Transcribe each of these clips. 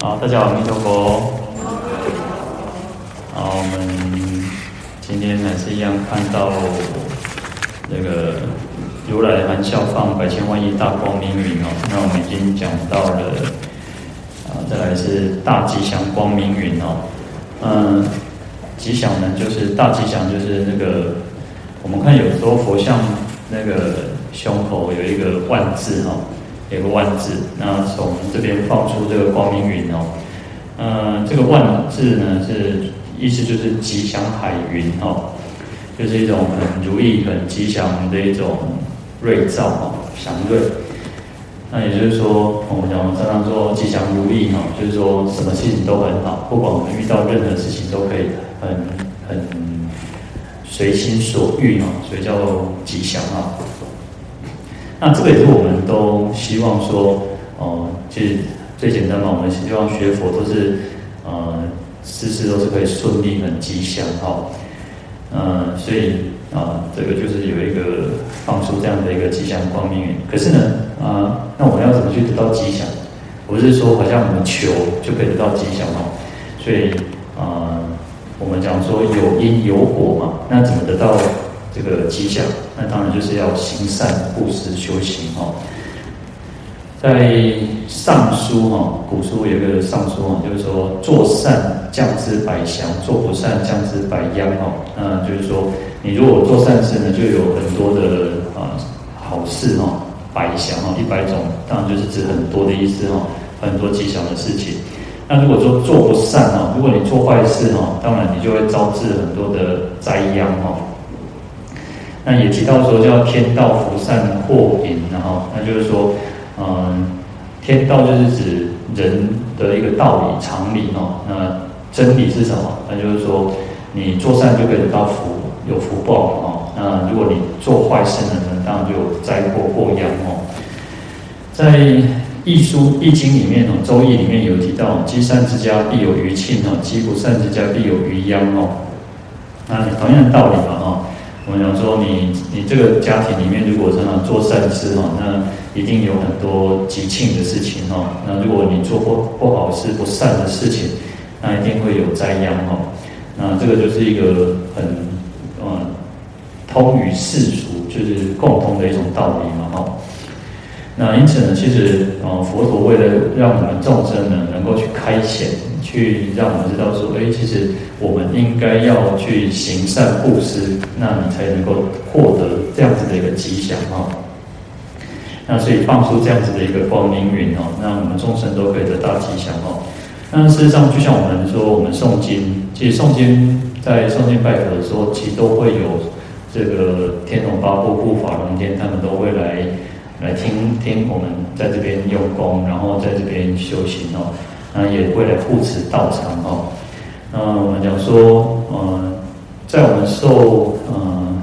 好，大家好，弥陀佛。好，我们今天还是一样看到那个如来含笑放百千万亿大光明云哦。那我们已经讲到了啊，再来是大吉祥光明云哦。嗯，吉祥呢，就是大吉祥，就是那个我们看有时候佛像那个胸口有一个万字哈。有个万字，那从这边放出这个光明云哦，呃，这个万字呢是意思就是吉祥海云哦，就是一种很如意、很吉祥的一种瑞兆哦，祥瑞。那也就是说，我们讲常常说吉祥如意哈，就是说什么事情都很好，不管我们遇到任何事情都可以很很随心所欲哦，所以叫做吉祥啊。那这个也是我们都希望说，哦，其实最简单嘛，我们希望学佛都是，呃，事事都是可以顺利、很吉祥哈。嗯，所以啊，这个就是有一个放出这样的一个吉祥光明。可是呢，啊，那我们要怎么去得到吉祥？不是说好像我们求就可以得到吉祥哦。所以啊，我们讲说有因有果嘛，那怎么得到？这个吉祥，那当然就是要行善、布施、修行哦。在上书哈，古书有一个上书哈，就是说做善降之百祥，做不善降之百殃哈。那就是说，你如果做善事呢，就有很多的啊好事哈，百祥哈，一百种，当然就是指很多的意思哈，很多吉祥的事情。那如果说做不善哈，如果你做坏事哈，当然你就会招致很多的灾殃哈。那也提到说叫天道福善祸淫，然后那就是说，嗯，天道就是指人的一个道理常理哦。那真理是什么？那就是说，你做善就可以得到福，有福报哦。那如果你做坏事呢，当然就有灾祸祸殃哦。在易书易经里面哦，周易里面有提到，积善之家必有余庆哦，积不善之家必有余殃哦。那同样的道理嘛哈。我们讲说你，你这个家庭里面，如果常常做善事哈，那一定有很多吉庆的事情哈。那如果你做不不好事、不善的事情，那一定会有灾殃哈。那这个就是一个很嗯通于世俗，就是共通的一种道理嘛哈。那因此呢，其实啊，佛陀为了让我们众生呢能够去开显，去让我们知道说，哎，其实我们应该要去行善布施，那你才能够获得这样子的一个吉祥哈。那所以放出这样子的一个光明云哦，那我们众生都可以得到吉祥哈。那事实上，就像我们说，我们诵经，其实诵经在诵经拜佛的时候，其实都会有这个天龙八部、护法龙天，他们都会来。来听听我们在这边用功，然后在这边修行哦，那也会来护持道场哦。那我们讲说，呃，在我们受呃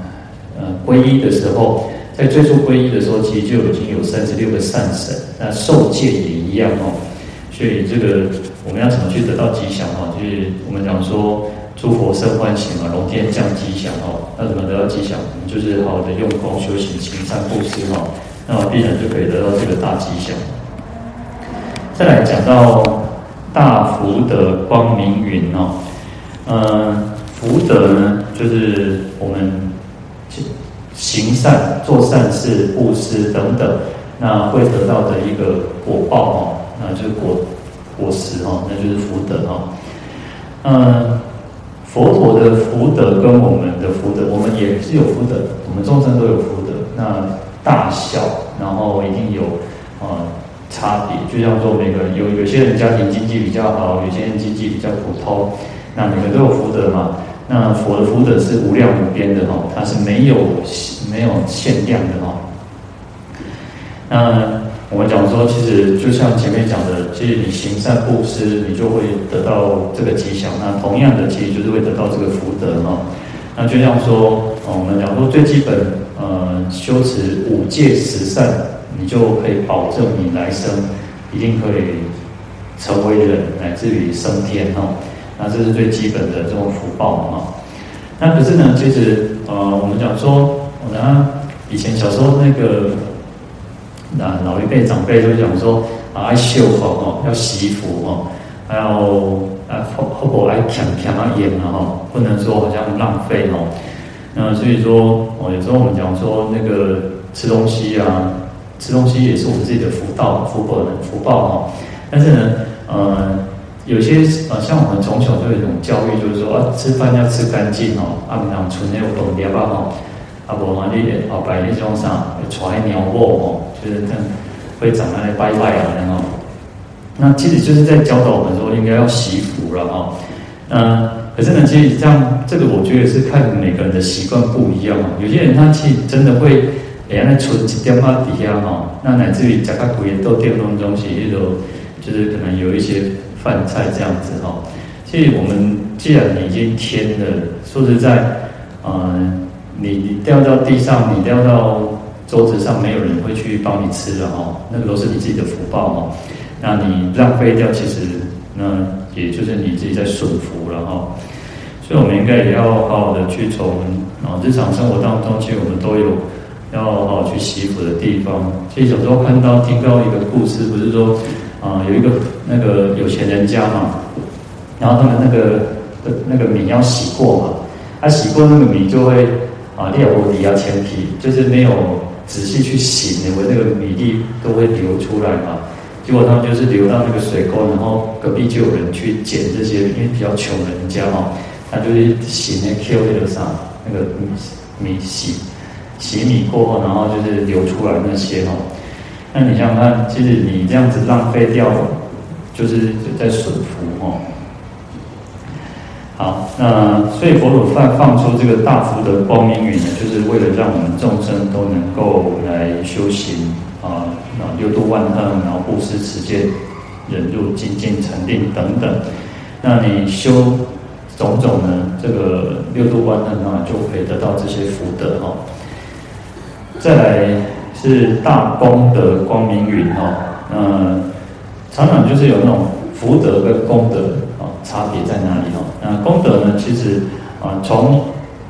呃皈依的时候，在最初皈依的时候，其实就已经有三十六个善神，那受戒也一样哦。所以这个我们要怎么去得到吉祥哦？就是我们讲说，诸佛生欢喜嘛，龙天降吉祥哦。那怎么得到吉祥？我们就是好好的用功修行，行善布施哦。那么必然就可以得到这个大吉祥。再来讲到大福德光明云哦，嗯，福德呢，就是我们行善、做善事、布施等等，那会得到的一个果报哦，那就是果果实哦，那就是福德哦。嗯，佛陀的福德跟我们的福德，我们也是有福德，我们众生都有福德。那大小，然后一定有呃差别，就像说每个人有有些人家庭经济比较好，有些人经济比较普通，那每个人都有福德嘛。那佛的福德是无量无边的哈，它是没有没有限量的哈。那我们讲说，其实就像前面讲的，其实你行善布施，你就会得到这个吉祥。那同样的，其实就是会得到这个福德哈。那就像说，我们讲说最基本。呃，修持五戒十善，你就可以保证你来生一定可以成为人，乃至于升天哦。那这是最基本的这种福报嘛。那可是呢，其实呃，我们讲说，我呢以前小时候那个那老一辈长辈就讲说啊，爱修佛哦，要惜福哦。还有啊，后后果爱抢抢啊盐啊哈，不能说好像浪费哦。那所以说哦，有时候我们讲说那个吃东西啊，吃东西也是我们自己的福报、福报的福报哈。但是呢，呃，有些呃，像我们从小就有一种教育，就是说啊，吃饭要吃干净哦，啊，不能存那个粪尿哈，啊，不然你后摆那种啥，传尿布哦，就是这样会长在那拜拜啊，然后。那其实就是在教导我们说，应该要惜福了哈。嗯，可是呢，其实这样这个我觉得是看每个人的习惯不一样。有些人他其实真的会，哎呀，那存一点嘛底下哈，那乃至于加个贵豆店当中是一种，就是可能有一些饭菜这样子哈。其实我们既然你已经添了，说实在，嗯，你掉到地上，你掉到桌子上，没有人会去帮你吃了哈，那个都是你自己的福报哈。那你浪费掉，其实那也就是你自己在损福了哈。所以，我们应该也要好好的去从啊日常生活当中，其实我们都有要好好去洗福的地方。其实有时候看到听到一个故事，不是说啊有一个那个有钱人家嘛，然后他们那个那个米要洗过嘛，他洗过那个米就会啊裂无底啊前提就是没有仔细去洗，因为那个米粒都会流出来嘛。结果他们就是流到那个水沟，然后隔壁就有人去捡这些，因为比较穷人家嘛，他就是洗那 Q 那个啥，那个米米洗洗米过后，然后就是流出来那些哈。那你想想看，其实你这样子浪费掉，就是在损福哦。好，那所以佛陀放放出这个大福的光明云呢，就是为了让我们众生都能够来修行。啊，那六度万行，然后布施、持戒、忍辱、精进、禅定等等。那你修种种呢？这个六度万行啊，就可以得到这些福德哈。再来是大功德光明云哈。那常常就是有那种福德跟功德啊，差别在哪里哈？那功德呢，其实啊，从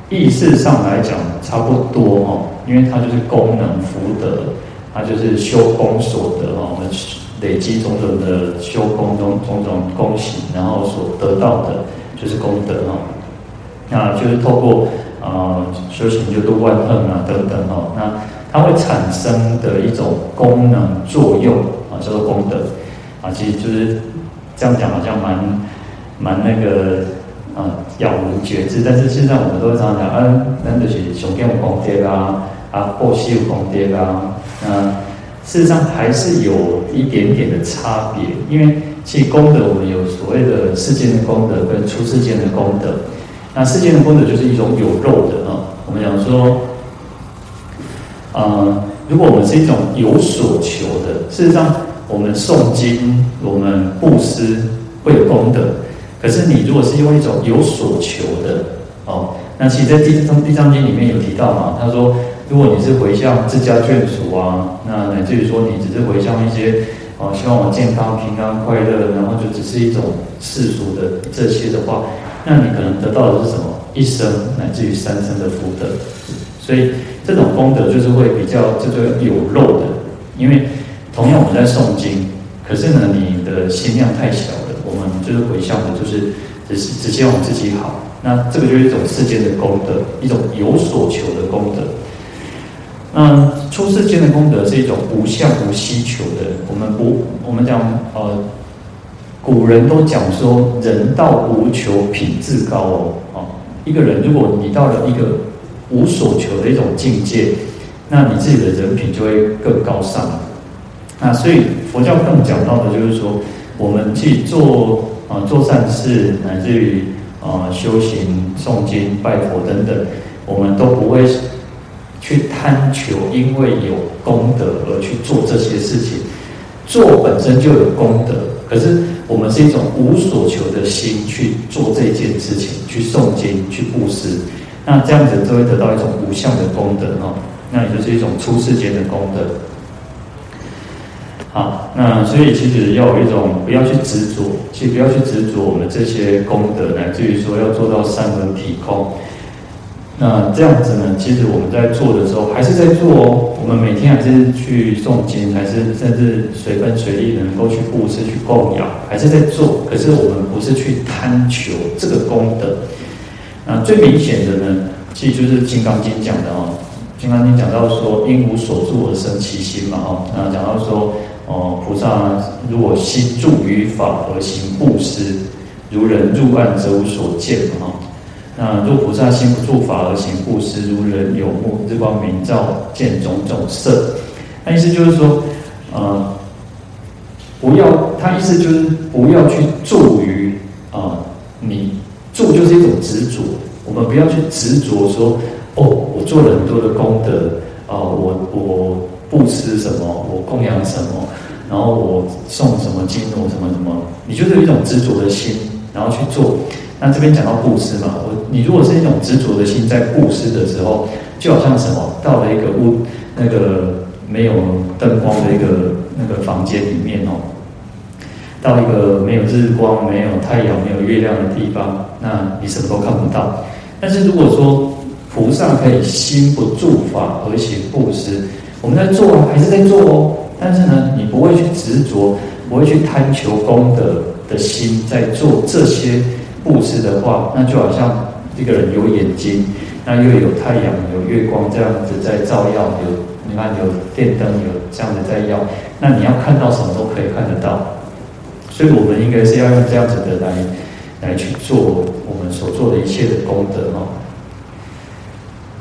意识上来讲差不多哈，因为它就是功能福德。它就是修功所得哈，我们累积种种的修功中种种功行，然后所得到的就是功德哈。那就是透过啊、修行就度万恨啊等等哈，那它会产生的一种功能作用啊，叫做功德啊，其实就是这样讲好像蛮蛮那个啊了无觉知，但是现在我们都会常常讲，嗯，那就是上天有功德啊，啊后世有功德啊。那事实上还是有一点点的差别，因为其实功德我们有所谓的世间的功德跟出世间的功德。那世间的功德就是一种有肉的啊，我们讲说，呃，如果我们是一种有所求的，事实上我们诵经、我们布施会有功德。可是你如果是用一种有所求的哦，那其实在《地藏地藏经》里面有提到嘛，他说。如果你是回向自家眷属啊，那乃至于说你只是回向一些啊，希望我健康、平安、快乐，然后就只是一种世俗的这些的话，那你可能得到的是什么？一生乃至于三生的福德。所以这种功德就是会比较这个有肉的，因为同样我们在诵经，可是呢，你的心量太小了，我们就是回向的就是只是只希望自己好，那这个就是一种世间的功德，一种有所求的功德。那出世间的功德是一种无相无希求的。我们不，我们讲呃，古人都讲说，人道无求，品自高哦。啊，一个人如果你到了一个无所求的一种境界，那你自己的人品就会更高尚。那所以佛教更讲到的就是说，我们去做啊做善事，乃至于啊修行、诵经、拜佛等等，我们都不会。去贪求，因为有功德而去做这些事情，做本身就有功德。可是我们是一种无所求的心去做这件事情，去诵经、去布施，那这样子就会得到一种无相的功德哈。那也就是一种出世间的功德。好，那所以其实要有一种不要去执着，其实不要去执着我们这些功德，乃至于说要做到三轮体空。那这样子呢，其实我们在做的时候还是在做哦。我们每天还是去诵经，还是甚至随分随力能够去布施、去供养，还是在做。可是我们不是去贪求这个功德。那最明显的呢，其实就是《金刚经》讲的哦，《金刚经》讲到说，因无所住而生其心嘛，哦，那讲到说，哦，菩萨如果心住于法而行布施，如人入暗则无所见嘛，哦。那若菩萨心不住法而行布施，如人有目，日光明照，见种种色。那意思就是说，呃，不要，他意思就是不要去住于啊、你住就是一种执着。我们不要去执着说，哦，我做了很多的功德，啊、我我布施什么，我供养什么，然后我送什么经，我什么什么，你就是一种执着的心，然后去做。那这边讲到布施嘛，我你如果是一种执着的心在布施的时候，就好像什么，到了一个屋那个没有灯光的一个那个房间里面哦，到一个没有日光、没有太阳、没有月亮的地方，那你什么都看不到。但是如果说菩萨可以心不住法而行布施，我们在做还是在做哦，但是呢，你不会去执着，不会去贪求功德的心在做这些。布施的话，那就好像一个人有眼睛，那又有太阳、有月光这样子在照耀，有你看有电灯，有这样子在耀，那你要看到什么都可以看得到。所以，我们应该是要用这样子的来来去做我们所做的一切的功德哦。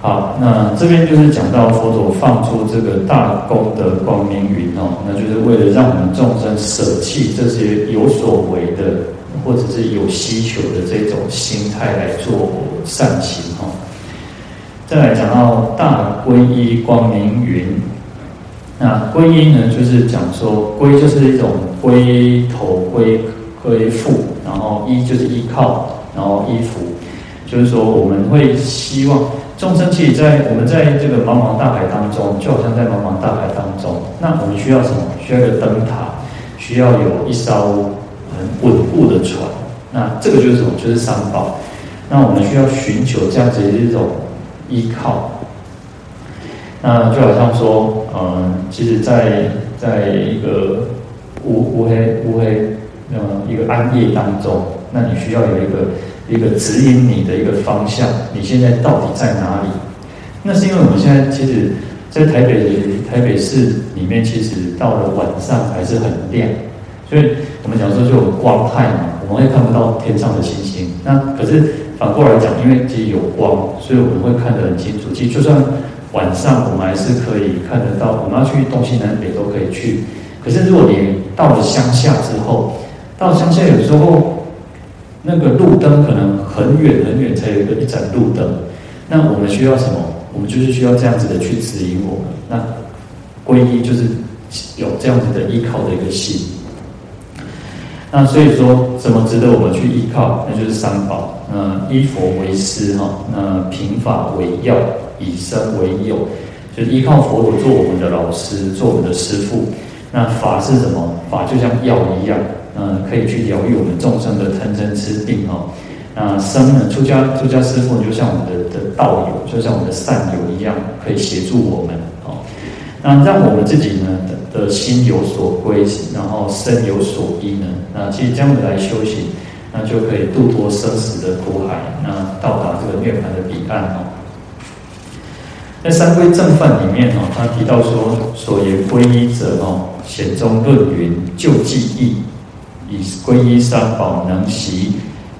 好，那这边就是讲到佛陀放出这个大功德光明云哦，那就是为了让我们众生舍弃这些有所为的。或者是有需求的这种心态来做善行哈。再来讲到大皈依光明云，那皈依呢，就是讲说皈就是一种归头归归附，然后依就是依靠，然后依附，就是说我们会希望众生其实在我们在这个茫茫大海当中，就好像在茫茫大海当中，那我们需要什么？需要一个灯塔，需要有一艘。稳固的船，那这个就是什么？就是三宝。那我们需要寻求这样子的一种依靠。那就好像说，嗯，其实，在在一个乌乌黑乌黑，嗯，一个暗夜当中，那你需要有一个一个指引你的一个方向。你现在到底在哪里？那是因为我们现在其实，在台北台北市里面，其实到了晚上还是很亮。所以我们讲说就有光害嘛，我们会看不到天上的星星。那可是反过来讲，因为其实有光，所以我们会看得很清楚。其实就算晚上，我们还是可以看得到。我们要去东西南北都可以去。可是如果你到了乡下之后，到乡下有时候那个路灯可能很远很远才有一个一盏路灯。那我们需要什么？我们就是需要这样子的去指引我们。那皈依就是有这样子的依靠的一个心。那所以说，什么值得我们去依靠？那就是三宝。嗯，依佛为师哈，那凭法为要，以身为友，就是依靠佛陀做我们的老师，做我们的师父。那法是什么？法就像药一样，嗯，可以去疗愈我们众生的贪嗔痴病哈。那身呢？出家出家师父就像我们的的道友，就像我们的善友一样，可以协助我们哦。那让我们自己呢的心有所归，然后身有所依呢？那其实这样子来修行，那就可以度脱生死的苦海，那到达这个涅槃的彼岸哦。在三归正范里面哦，他提到说，所言归依者哦，显中论云：救济义，以归依三宝，能息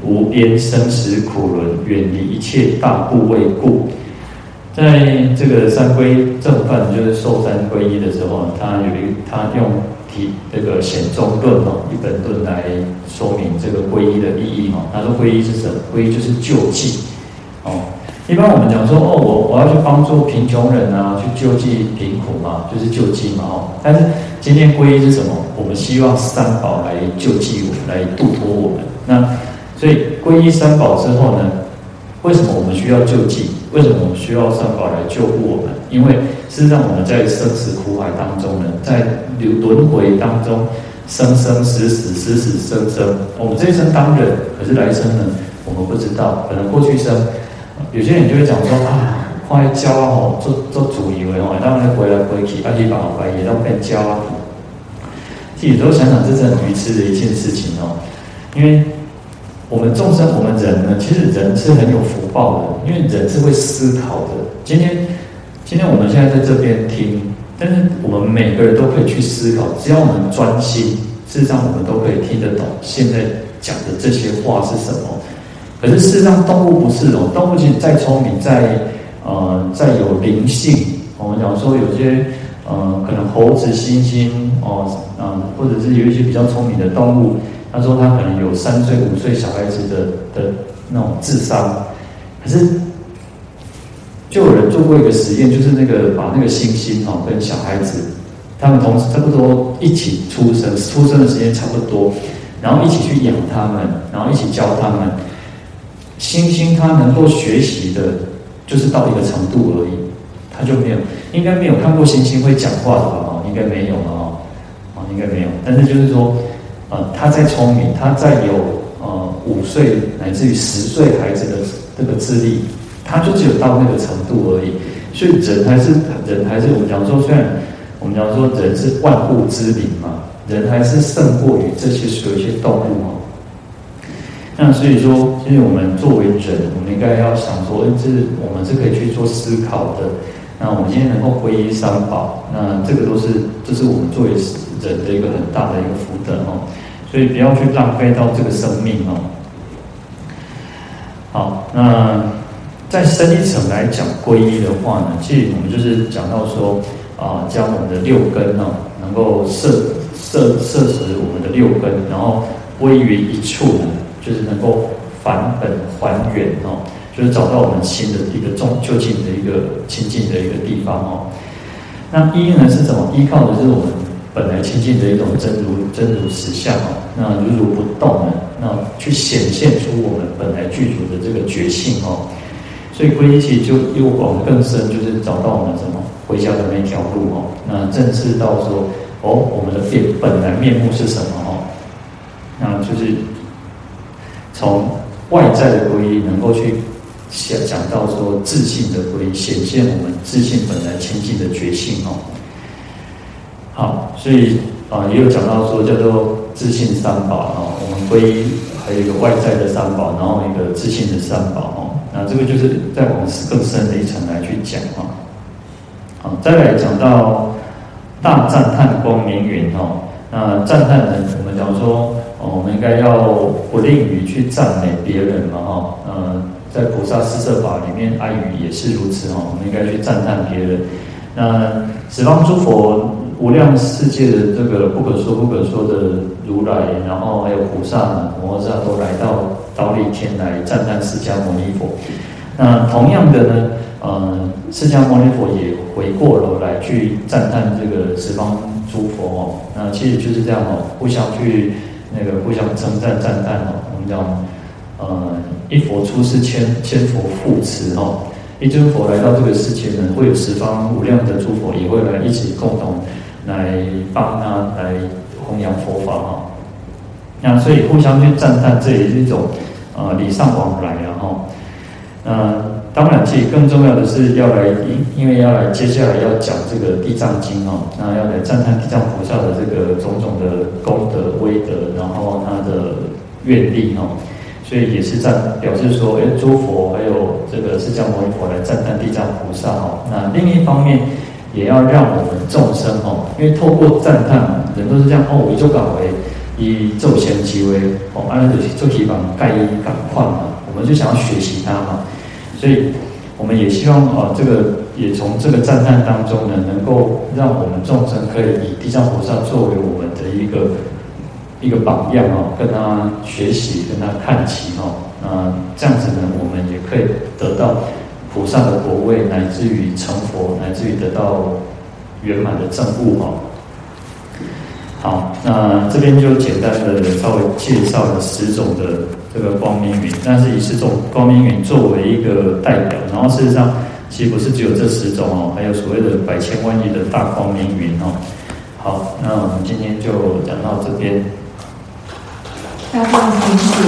无边生死苦轮，远离一切大怖畏故。在这个三归正范，就是受三皈依的时候，他有一他用提这个显宗论哦，一本论来说明这个皈依的意义哦。他说皈依是什么？皈依就是救济哦。一般我们讲说哦，我我要去帮助贫穷人啊，去救济贫苦嘛，就是救济嘛哦。但是今天皈依是什么？我们希望三宝来救济我们，来度脱我们。那所以皈依三宝之后呢，为什么我们需要救济？为什么我们需要三宝来救护我们？因为事实上我们在生死苦海当中呢，在流轮回当中生生死死死死生生。我们这一生当人，可是来生呢，我们不知道。可能过去生有些人就会讲说啊，快教哦，做做主以为哦，当然回来回去，阿弥陀佛也要变教啊。自己都想想，这是很愚痴的一件事情哦。因为我们众生，我们人呢，其实人是很有福报的，因为人是会思考的。今天，今天我们现在在这边听，但是我们每个人都可以去思考，只要我们专心，事实上我们都可以听得懂现在讲的这些话是什么。可是事实上，动物不是哦，动物其实再聪明，再呃再有灵性，我们讲说有些呃可能猴子、猩猩哦，嗯、或者是有一些比较聪明的动物，他说他可能有三岁、五岁小孩子的的那种智商，可是就有人做过一个实验，就是那个把那个猩猩哦跟小孩子，他们同时差不多一起出生，出生的时间差不多，然后一起去养他们，然后一起教他们。猩猩它能够学习的，就是到一个程度而已，它就没有，应该没有看过猩猩会讲话的吧？哦，应该没有了哦，哦，应该没有。但是就是说，呃，它再聪明，他再有呃五岁乃至于十岁孩子的这个智力，他就只有到那个程度而已。所以人还是人还是我们讲说，虽然我们讲说人是万物之灵嘛，人还是胜过于这些所有一些动物哦。那所以说，其实我们作为人，我们应该要想说，哎，这我们是可以去做思考的。那我们今天能够皈依三宝，那这个都是，这是我们作为人的一个很大的一个福德哦。所以不要去浪费到这个生命哦。好，那在深一层来讲皈依的话呢，其实我们就是讲到说，啊，将我们的六根哦，能够摄摄摄持我们的六根，然后归于一处呢。就是能够返本还原哦，就是找到我们新的一个中究竟的一个清净的一个地方哦。那依呢是怎么依靠的？就是我们本来清净的一种真如真如实相哦。那如如不动呢，那去显现出我们本来具足的这个觉性哦。所以皈依其实就又往更深，就是找到我们什么回家的那条路哦。那正视到说哦，我们的本本来面目是什么哦？那就是。从外在的皈依，能够去想讲到说自信的皈依，显现我们自信本来清净的觉性哦。好，所以啊，也有讲到说叫做自信三宝哦。我们皈依还有一个外在的三宝，然后一个自信的三宝哦。那这个就是再往更深的一层来去讲哈。好，再来讲到大赞叹光明云哦。那赞叹呢，我们讲说哦。我们应该要不吝于去赞美别人嘛，哈，呃，在菩萨四摄法里面，爱语也是如此哈。我们应该去赞叹别人。那十方诸佛、无量世界的这个不可说不可说的如来，然后还有菩萨、摩诃萨都来到忉利天来赞叹释迦牟尼佛。那同样的呢，呃，释迦牟尼佛也回过头来去赞叹这个十方诸佛哦。那其实就是这样哦，互相去。那个互相称赞赞叹哦，我们讲，呃，一佛出世千千佛护持哦，一尊佛来到这个世界呢，会有十方无量的诸佛也会来一起共同来帮他来弘扬佛法哈。那所以互相去赞叹，这也是一种呃礼尚往来然后，呃。当然，其实更重要的是要来，因因为要来接下来要讲这个《地藏经》哦，那要来赞叹地藏菩萨的这个种种的功德、威德，然后他的愿力哦，所以也是在表示说，哎，诸佛还有这个释迦牟尼佛来赞叹地藏菩萨哦。那另一方面，也要让我们众生哦，因为透过赞叹，人都是这样哦，以做感为以做先机为哦，按照做地方盖一感况嘛，我们就想要学习他嘛。所以，我们也希望啊，这个也从这个赞叹当中呢，能够让我们众生可以以地藏菩萨作为我们的一个一个榜样哦，跟他学习，跟他看齐哦，那，这样子呢，我们也可以得到菩萨的果位，乃至于成佛，乃至于得到圆满的证悟哦。好，那这边就简单的稍微介绍了十种的这个光明云，但是以十种光明云作为一个代表，然后事实上其实不是只有这十种哦，还有所谓的百千万亿的大光明云哦。好，那我们今天就讲到这边。